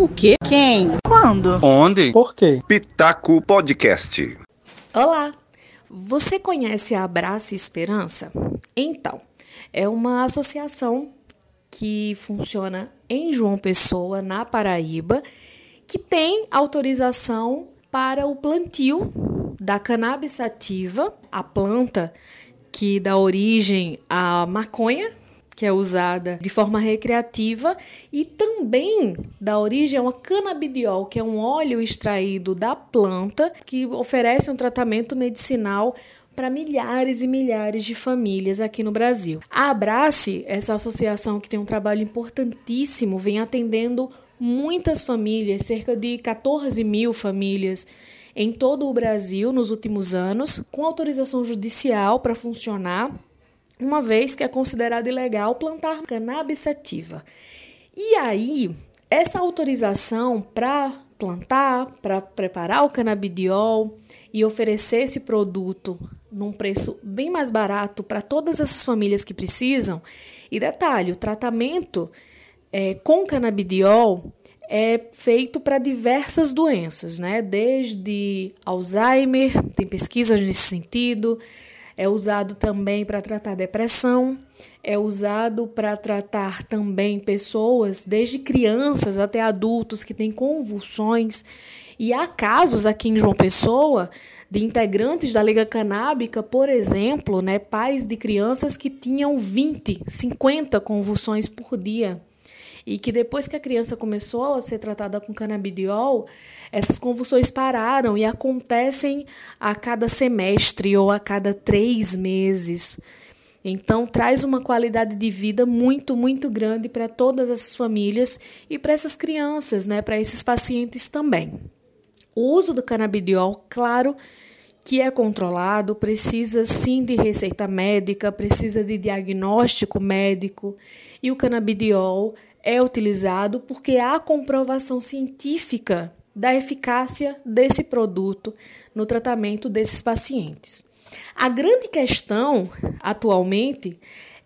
O quê? Quem? Quando? Onde? Por quê? Pitaco Podcast. Olá! Você conhece a Abraça Esperança? Então, é uma associação que funciona em João Pessoa, na Paraíba, que tem autorização para o plantio da cannabis sativa, a planta que dá origem à maconha, que é usada de forma recreativa, e também dá origem a uma canabidiol, que é um óleo extraído da planta que oferece um tratamento medicinal para milhares e milhares de famílias aqui no Brasil. A Abrace, essa associação que tem um trabalho importantíssimo, vem atendendo muitas famílias, cerca de 14 mil famílias em todo o Brasil nos últimos anos, com autorização judicial para funcionar, uma vez que é considerado ilegal plantar cannabis sativa. E aí, essa autorização para plantar, para preparar o canabidiol e oferecer esse produto num preço bem mais barato para todas essas famílias que precisam. E detalhe, o tratamento é, com canabidiol é feito para diversas doenças, né? Desde Alzheimer, tem pesquisas nesse sentido, é usado também para tratar depressão, é usado para tratar também pessoas, desde crianças até adultos que têm convulsões. E há casos aqui em João Pessoa de integrantes da Liga Canábica, por exemplo, né, pais de crianças que tinham 20, 50 convulsões por dia e que depois que a criança começou a ser tratada com canabidiol, essas convulsões pararam e acontecem a cada semestre ou a cada três meses. Então, traz uma qualidade de vida muito, muito grande para todas essas famílias e para essas crianças, né, para esses pacientes também. O uso do canabidiol, claro, que é controlado, precisa sim de receita médica, precisa de diagnóstico médico, e o canabidiol é utilizado porque há comprovação científica da eficácia desse produto no tratamento desses pacientes. A grande questão atualmente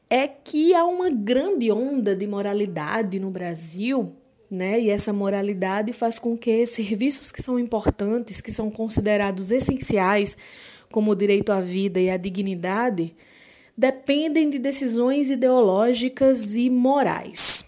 é que há uma grande onda de moralidade no Brasil, né? E essa moralidade faz com que serviços que são importantes, que são considerados essenciais, como o direito à vida e à dignidade, dependem de decisões ideológicas e morais.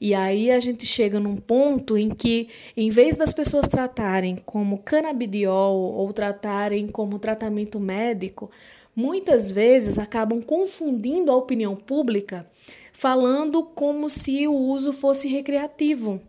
E aí a gente chega num ponto em que, em vez das pessoas tratarem como canabidiol ou tratarem como tratamento médico, muitas vezes acabam confundindo a opinião pública, falando como se o uso fosse recreativo.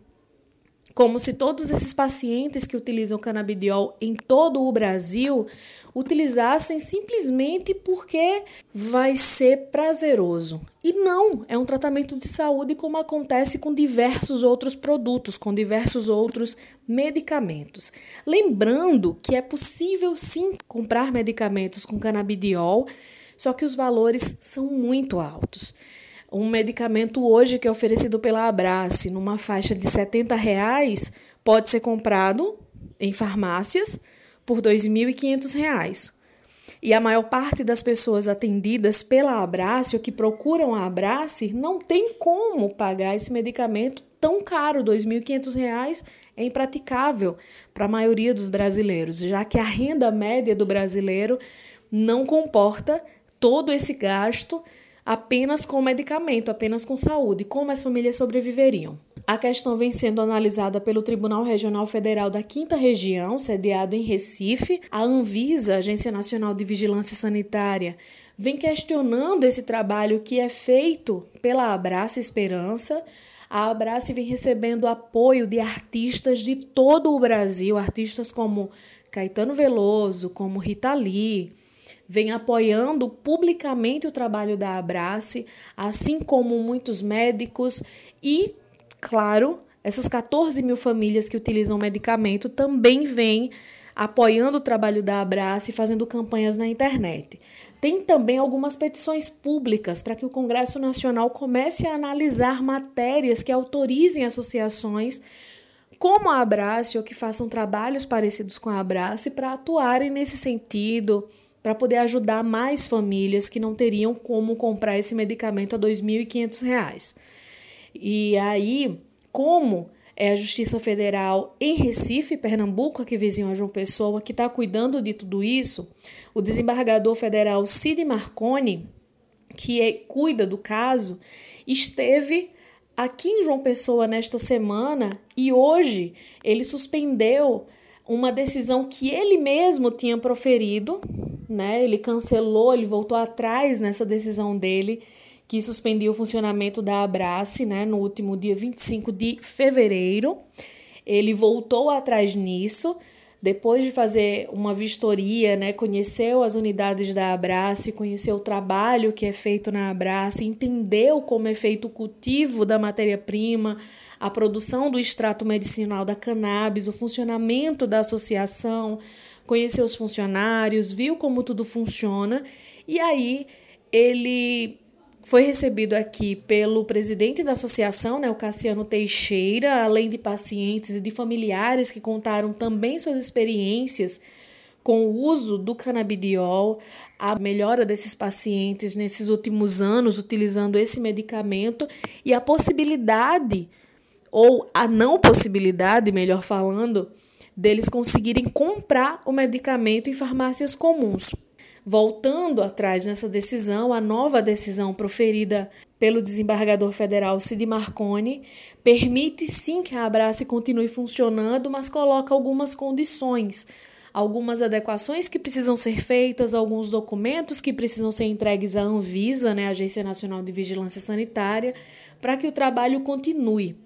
Como se todos esses pacientes que utilizam canabidiol em todo o Brasil utilizassem simplesmente porque vai ser prazeroso. E não, é um tratamento de saúde como acontece com diversos outros produtos, com diversos outros medicamentos. Lembrando que é possível sim comprar medicamentos com canabidiol, só que os valores são muito altos. Um medicamento hoje que é oferecido pela Abrace numa faixa de 70 reais pode ser comprado em farmácias por R$ 2.500. E a maior parte das pessoas atendidas pela Abrace ou que procuram a Abrace não tem como pagar esse medicamento tão caro, R$ 2.500 é impraticável para a maioria dos brasileiros, já que a renda média do brasileiro não comporta todo esse gasto apenas com medicamento, apenas com saúde. Como as famílias sobreviveriam? A questão vem sendo analisada pelo Tribunal Regional Federal da Quinta Região, sediado em Recife. A Anvisa, Agência Nacional de Vigilância Sanitária, vem questionando esse trabalho que é feito pela Abraça Esperança. A Abrace vem recebendo apoio de artistas de todo o Brasil, artistas como Caetano Veloso, como Rita Lee, vem apoiando publicamente o trabalho da Abrace, assim como muitos médicos e Claro, essas 14 mil famílias que utilizam medicamento também vêm apoiando o trabalho da Abrace e fazendo campanhas na internet. Tem também algumas petições públicas para que o Congresso Nacional comece a analisar matérias que autorizem associações como a Abrace ou que façam trabalhos parecidos com a Abrace para atuarem nesse sentido, para poder ajudar mais famílias que não teriam como comprar esse medicamento a R$ 2.500. E aí, como é a Justiça Federal em Recife, Pernambuco, aqui vizinho a João Pessoa, que está cuidando de tudo isso. O desembargador federal Cid Marconi, que é, cuida do caso, esteve aqui em João Pessoa nesta semana e hoje ele suspendeu uma decisão que ele mesmo tinha proferido, né? Ele cancelou, ele voltou atrás nessa decisão dele que suspendia o funcionamento da Abrace, né, no último dia 25 de fevereiro. Ele voltou atrás nisso, depois de fazer uma vistoria, né, conheceu as unidades da Abrace, conheceu o trabalho que é feito na Abrace, entendeu como é feito o cultivo da matéria-prima, a produção do extrato medicinal da cannabis, o funcionamento da associação, conheceu os funcionários, viu como tudo funciona. E aí ele foi recebido aqui pelo presidente da associação, né, o Cassiano Teixeira, além de pacientes e de familiares que contaram também suas experiências com o uso do canabidiol, a melhora desses pacientes nesses últimos anos utilizando esse medicamento e a possibilidade ou a não possibilidade, melhor falando, deles conseguirem comprar o medicamento em farmácias comuns. Voltando atrás nessa decisão, a nova decisão proferida pelo desembargador federal Cid Marconi permite sim que a Abrace continue funcionando, mas coloca algumas condições, algumas adequações que precisam ser feitas, alguns documentos que precisam ser entregues à Anvisa, né, Agência Nacional de Vigilância Sanitária, para que o trabalho continue.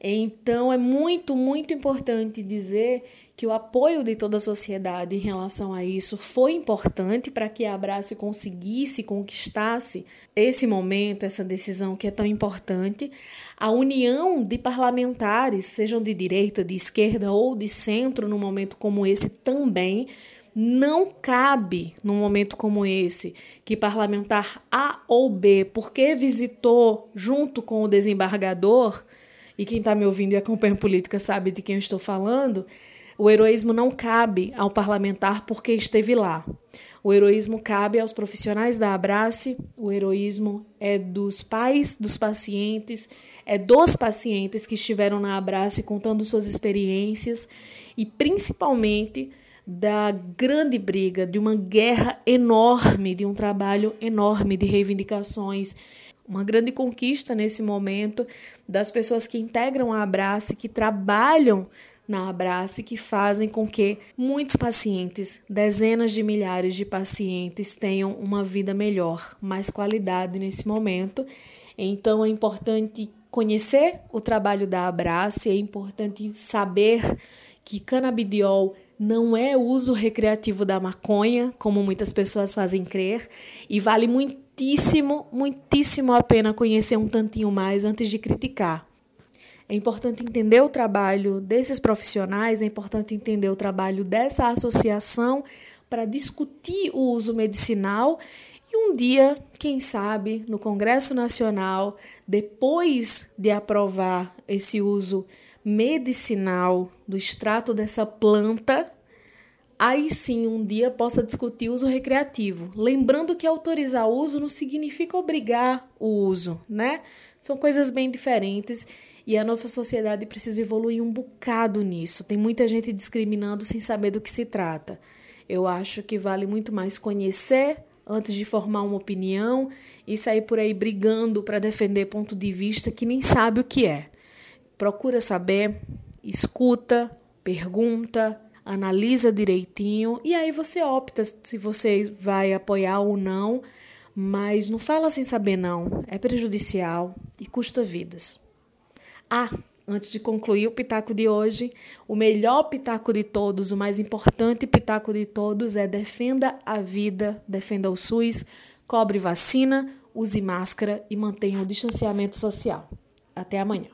Então é muito, muito importante dizer que o apoio de toda a sociedade em relação a isso foi importante para que a Abrace conseguisse, conquistasse esse momento, essa decisão que é tão importante. A união de parlamentares, sejam de direita, de esquerda ou de centro, num momento como esse também. Não cabe num momento como esse que parlamentar A ou B, porque visitou junto com o desembargador, e quem está me ouvindo e acompanha política sabe de quem eu estou falando, o heroísmo não cabe ao parlamentar porque esteve lá. O heroísmo cabe aos profissionais da Abrace, o heroísmo é dos pais dos pacientes, é dos pacientes que estiveram na Abrace contando suas experiências e principalmente da grande briga, de uma guerra enorme, de um trabalho enorme de reivindicações, uma grande conquista nesse momento das pessoas que integram a Abrace, que trabalham na Abrace que fazem com que muitos pacientes, dezenas de milhares de pacientes, tenham uma vida melhor, mais qualidade nesse momento. Então é importante conhecer o trabalho da Abrace, é importante saber que canabidiol não é uso recreativo da maconha, como muitas pessoas fazem crer, e vale muitíssimo, muitíssimo a pena conhecer um tantinho mais antes de criticar. É importante entender o trabalho desses profissionais, é importante entender o trabalho dessa associação para discutir o uso medicinal e um dia, quem sabe, no Congresso Nacional, depois de aprovar esse uso medicinal do extrato dessa planta, aí sim um dia possa discutir uso recreativo. Lembrando que autorizar o uso não significa obrigar o uso, né? São coisas bem diferentes e a nossa sociedade precisa evoluir um bocado nisso. Tem muita gente discriminando sem saber do que se trata. Eu acho que vale muito mais conhecer antes de formar uma opinião e sair por aí brigando para defender ponto de vista que nem sabe o que é. Procura saber, escuta, pergunta, analisa direitinho e aí você opta se você vai apoiar ou não, mas não fala sem saber não, é prejudicial e custa vidas. Ah, antes de concluir o pitaco de hoje, o melhor pitaco de todos, o mais importante pitaco de todos é defenda a vida, defenda o SUS, cobre vacina, use máscara e mantenha o distanciamento social. Até amanhã.